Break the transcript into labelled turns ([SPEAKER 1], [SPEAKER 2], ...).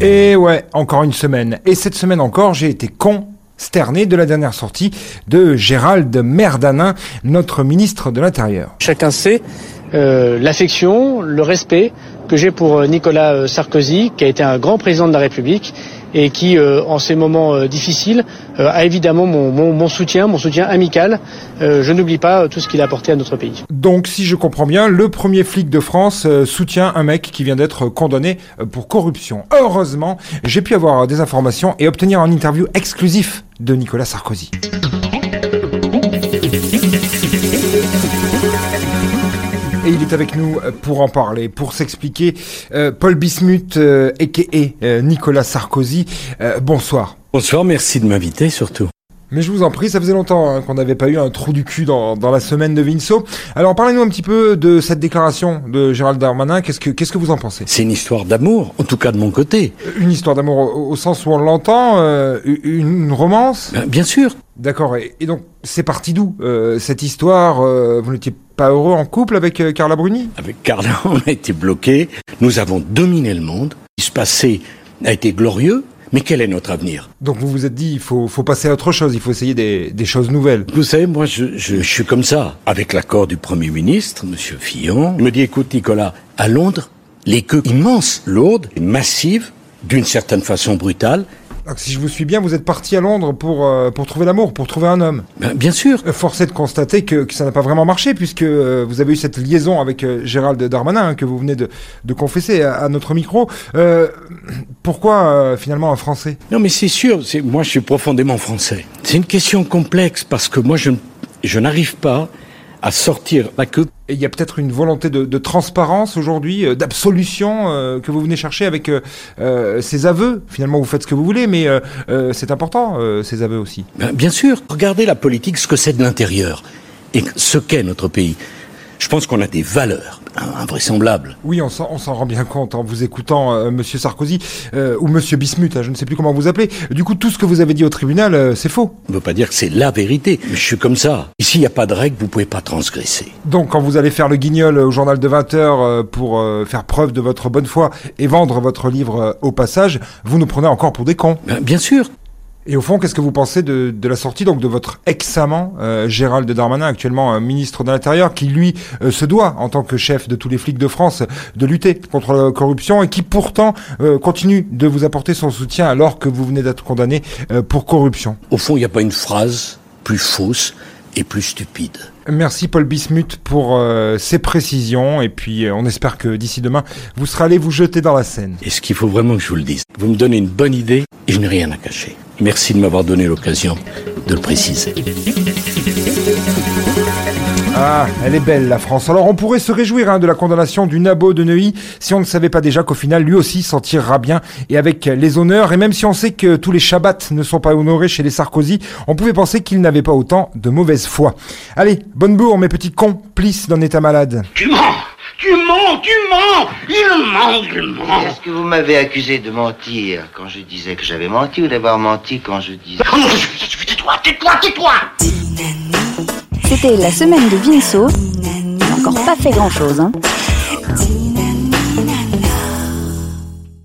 [SPEAKER 1] Et ouais, encore une semaine. Et cette semaine encore, j'ai été consterné de la dernière sortie de Gérald Merdanin, notre ministre de l'Intérieur.
[SPEAKER 2] Chacun sait euh, l'affection, le respect que j'ai pour euh, Nicolas euh, Sarkozy, qui a été un grand président de la République et qui, euh, en ces moments euh, difficiles, euh, a évidemment mon, mon, mon, soutien, mon soutien amical. je n'oublie pas tout ce qu'il a apporté à notre pays.
[SPEAKER 1] Donc, si je comprends bien, le premier flic de France soutient un mec qui vient d'être condamné pour corruption. Heureusement, j'ai pu avoir des informations et obtenir un interview exclusif de Nicolas Sarkozy. Et il est avec nous euh, pour en parler, pour s'expliquer. Euh, Paul Bismuth, euh, a.k.a. Euh, Nicolas Sarkozy, euh, bonsoir.
[SPEAKER 3] Bonsoir, merci de m'inviter surtout.
[SPEAKER 1] Mais je vous en prie, ça faisait longtemps hein, qu'on n'avait pas eu un trou du cul dans, dans la semaine de Vinceau. Alors parlez-nous un petit peu de cette déclaration de Gérald Darmanin. Qu'est-ce que qu'est-ce que vous en pensez?
[SPEAKER 3] C'est une histoire d'amour, en tout cas de mon côté.
[SPEAKER 1] Une histoire d'amour au, au, sens où on l'entend, euh, une, une, romance?
[SPEAKER 3] Ben, Bien sûr.
[SPEAKER 1] D'accord. Et, et, donc c'est parti d'où euh, cette histoire Vous n'étiez pas heureux en couple avec euh, Carla Bruni?
[SPEAKER 3] Avec Carla, on a été bloqués. Nous avons dominé le monde. Ce qui se passait a été glorieux. Mais quel est notre avenir?
[SPEAKER 1] Donc vous vous êtes dit, il faut, faut passer à autre chose, il faut essayer des, des choses nouvelles.
[SPEAKER 3] Vous savez, moi, je, je, je suis comme ça. Avec l'accord du Premier ministre, Monsieur Fillon, il me dit, écoute, Nicolas, à Londres, les queues immenses, lourdes, massives, d'une certaine façon brutale,
[SPEAKER 1] donc, si je vous suis bien, vous êtes parti à Londres pour, euh, pour trouver l'amour, pour trouver un homme.
[SPEAKER 3] Ben, bien sûr.
[SPEAKER 1] Force est de constater que, que ça n'a pas vraiment marché, puisque euh, vous avez eu cette liaison avec euh, Gérald Darmanin, hein, que vous venez de, de confesser à, à, notre micro. pourquoi finalement un Français?
[SPEAKER 3] Non, mais c'est sûr, moi je suis profondément français. C'est une question complexe, parce que moi je, je n'arrive pas à sortir la queue.
[SPEAKER 1] Et il y a peut-être une volonté de, de transparence aujourd'hui, euh, d'absolution euh, que vous venez chercher avec euh, ces aveux. Finalement, vous faites ce que vous voulez, mais c'est important, ces aveux aussi.
[SPEAKER 3] Ben, bien sûr. Regardez la politique, ce que c'est de l'intérieur et ce qu'est notre pays. Je pense qu'on a des valeurs invraisemblables.
[SPEAKER 1] Oui, on s'en rend bien compte en vous écoutant, euh, Monsieur Sarkozy euh, ou Monsieur Bismuth, hein, je ne sais plus comment vous appelez. Du coup, tout ce que vous avez dit au tribunal, euh, c'est faux.
[SPEAKER 3] On ne veut pas dire que c'est la vérité. Je suis comme ça. Ici, il n'y a pas de règle, vous pouvez pas transgresser.
[SPEAKER 1] Donc, quand vous allez faire le guignol au journal de 20 heures euh, pour euh, faire preuve de votre bonne foi et vendre votre livre euh, au passage, vous nous prenez encore pour des cons.
[SPEAKER 3] Ben, bien sûr.
[SPEAKER 1] Et au fond, qu'est-ce que vous pensez de, la sortie donc de votre ex-amant, euh, Gérald Darmanin, actuellement euh, ministre de l'Intérieur, qui lui euh, se doit, en tant que chef de tous les flics de France, de lutter contre la corruption et qui pourtant continue de vous apporter son soutien alors que vous venez d'être condamné pour corruption?
[SPEAKER 3] Au fond, il n'y a pas une phrase plus fausse et plus stupide.
[SPEAKER 1] Merci Paul Bismuth pour euh, ces précisions et puis euh, on espère que d'ici demain vous serez allé vous jeter dans la Seine.
[SPEAKER 3] Est-ce qu'il faut vraiment que je vous le dise Vous me donnez une bonne idée et je n'ai rien à cacher. Merci de m'avoir donné l'occasion de le préciser.
[SPEAKER 1] Ah, elle est belle la France. Alors on pourrait se réjouir hein, de la condamnation du nabo de Neuilly si on ne savait pas déjà qu'au final lui aussi s'en tirera bien et avec les honneurs. Et même si on sait que tous les Shabbats ne sont pas honorés chez les Sarkozy, on pouvait penser qu'il n'avait pas autant de mauvaise foi. Allez, bonne bourre mes petits complices d'un état malade.
[SPEAKER 4] Tu mens tu mens, tu mens Il ment, il ment
[SPEAKER 5] Est-ce que vous m'avez accusé de mentir quand je disais que j'avais menti ou d'avoir menti quand je disais...
[SPEAKER 4] Tais-toi, tais-toi, tais-toi
[SPEAKER 6] C'était la semaine de Vinceau. Il n'a encore pas fait grand-chose, hein